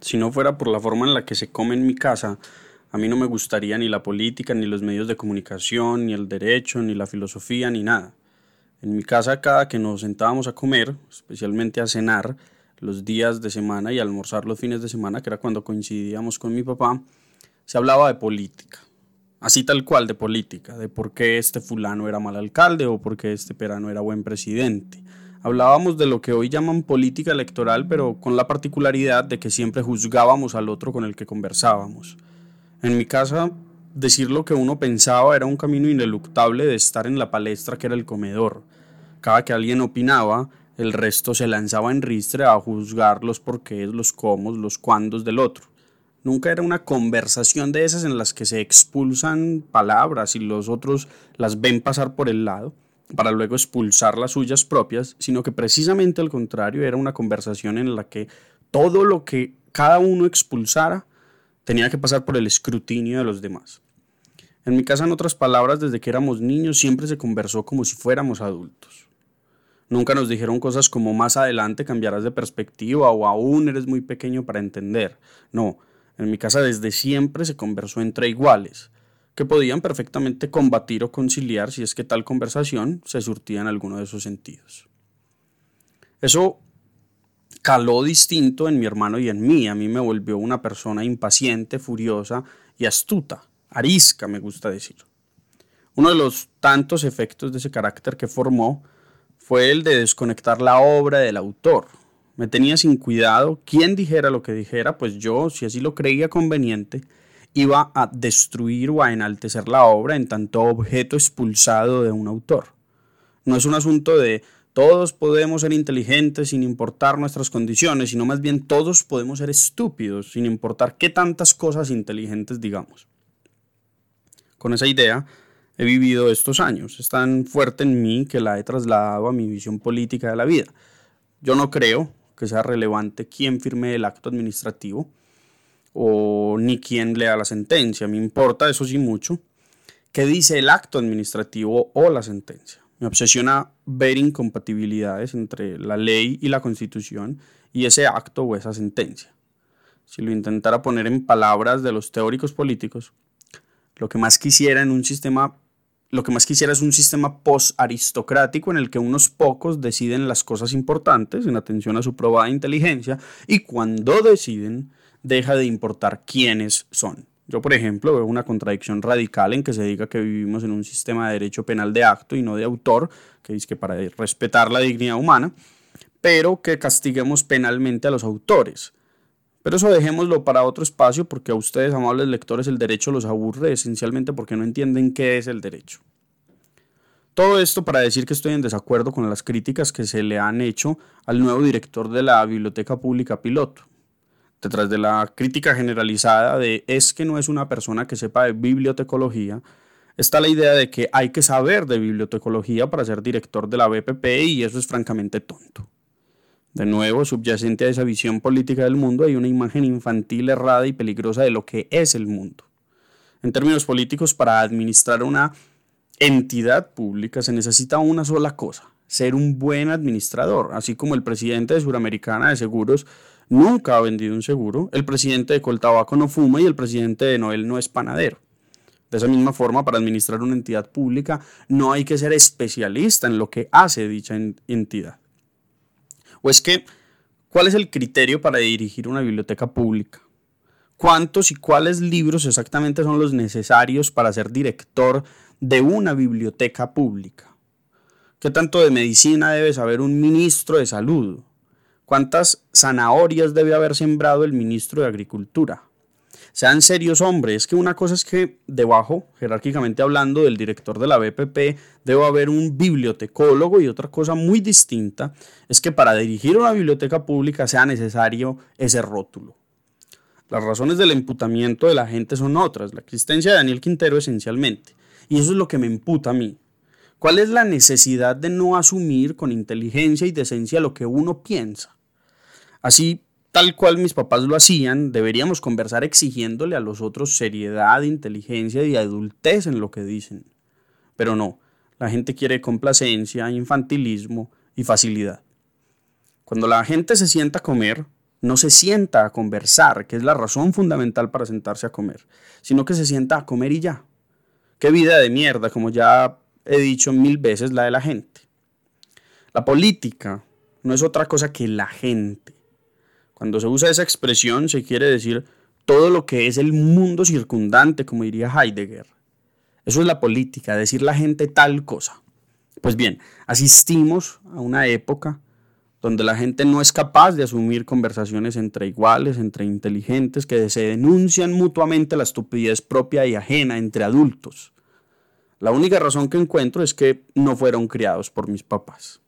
Si no fuera por la forma en la que se come en mi casa, a mí no me gustaría ni la política, ni los medios de comunicación, ni el derecho, ni la filosofía, ni nada. En mi casa, cada que nos sentábamos a comer, especialmente a cenar, los días de semana y almorzar los fines de semana, que era cuando coincidíamos con mi papá, se hablaba de política. Así tal cual de política, de por qué este fulano era mal alcalde o por qué este perano era buen presidente. Hablábamos de lo que hoy llaman política electoral, pero con la particularidad de que siempre juzgábamos al otro con el que conversábamos. En mi casa, decir lo que uno pensaba era un camino ineluctable de estar en la palestra que era el comedor. Cada que alguien opinaba, el resto se lanzaba en ristre a juzgar los porqués, los cómo, los cuándos del otro. Nunca era una conversación de esas en las que se expulsan palabras y los otros las ven pasar por el lado para luego expulsar las suyas propias, sino que precisamente al contrario era una conversación en la que todo lo que cada uno expulsara tenía que pasar por el escrutinio de los demás. En mi casa, en otras palabras, desde que éramos niños siempre se conversó como si fuéramos adultos. Nunca nos dijeron cosas como más adelante cambiarás de perspectiva o aún eres muy pequeño para entender. No, en mi casa desde siempre se conversó entre iguales, que podían perfectamente combatir o conciliar si es que tal conversación se surtía en alguno de esos sentidos. Eso caló distinto en mi hermano y en mí. A mí me volvió una persona impaciente, furiosa y astuta, arisca, me gusta decir. Uno de los tantos efectos de ese carácter que formó fue el de desconectar la obra del autor. Me tenía sin cuidado quién dijera lo que dijera, pues yo, si así lo creía conveniente, iba a destruir o a enaltecer la obra en tanto objeto expulsado de un autor. No es un asunto de todos podemos ser inteligentes sin importar nuestras condiciones, sino más bien todos podemos ser estúpidos sin importar qué tantas cosas inteligentes digamos. Con esa idea he vivido estos años. Es tan fuerte en mí que la he trasladado a mi visión política de la vida. Yo no creo que sea relevante quién firme el acto administrativo o ni quién lea la sentencia. Me importa, eso sí, mucho, qué dice el acto administrativo o la sentencia. Me obsesiona ver incompatibilidades entre la ley y la constitución y ese acto o esa sentencia. Si lo intentara poner en palabras de los teóricos políticos, lo que más quisiera en un sistema lo que más quisiera es un sistema post-aristocrático en el que unos pocos deciden las cosas importantes en atención a su probada inteligencia y cuando deciden deja de importar quiénes son. Yo, por ejemplo, veo una contradicción radical en que se diga que vivimos en un sistema de derecho penal de acto y no de autor, que dice que para respetar la dignidad humana, pero que castiguemos penalmente a los autores. Pero eso dejémoslo para otro espacio porque a ustedes, amables lectores, el derecho los aburre esencialmente porque no entienden qué es el derecho. Todo esto para decir que estoy en desacuerdo con las críticas que se le han hecho al nuevo director de la Biblioteca Pública Piloto, detrás de la crítica generalizada de es que no es una persona que sepa de bibliotecología, está la idea de que hay que saber de bibliotecología para ser director de la BPP y eso es francamente tonto. De nuevo, subyacente a esa visión política del mundo hay una imagen infantil errada y peligrosa de lo que es el mundo. En términos políticos, para administrar una entidad pública se necesita una sola cosa, ser un buen administrador, así como el presidente de Suramericana de Seguros nunca ha vendido un seguro, el presidente de Coltabaco no fuma y el presidente de Noel no es panadero. De esa misma forma, para administrar una entidad pública no hay que ser especialista en lo que hace dicha entidad. O es que, ¿cuál es el criterio para dirigir una biblioteca pública? ¿Cuántos y cuáles libros exactamente son los necesarios para ser director de una biblioteca pública? ¿Qué tanto de medicina debe saber un ministro de salud? ¿Cuántas zanahorias debe haber sembrado el ministro de Agricultura? Sean serios, hombres, que una cosa es que debajo, jerárquicamente hablando, del director de la BPP debe haber un bibliotecólogo y otra cosa muy distinta es que para dirigir una biblioteca pública sea necesario ese rótulo. Las razones del imputamiento de la gente son otras, la existencia de Daniel Quintero esencialmente, y eso es lo que me imputa a mí. ¿Cuál es la necesidad de no asumir con inteligencia y decencia lo que uno piensa? Así, tal cual mis papás lo hacían, deberíamos conversar exigiéndole a los otros seriedad, inteligencia y adultez en lo que dicen. Pero no, la gente quiere complacencia, infantilismo y facilidad. Cuando la gente se sienta a comer, no se sienta a conversar, que es la razón fundamental para sentarse a comer, sino que se sienta a comer y ya. Qué vida de mierda, como ya he dicho mil veces, la de la gente. La política no es otra cosa que la gente. Cuando se usa esa expresión se quiere decir todo lo que es el mundo circundante, como diría Heidegger. Eso es la política, decir la gente tal cosa. Pues bien, asistimos a una época donde la gente no es capaz de asumir conversaciones entre iguales, entre inteligentes, que se denuncian mutuamente la estupidez propia y ajena entre adultos. La única razón que encuentro es que no fueron criados por mis papás.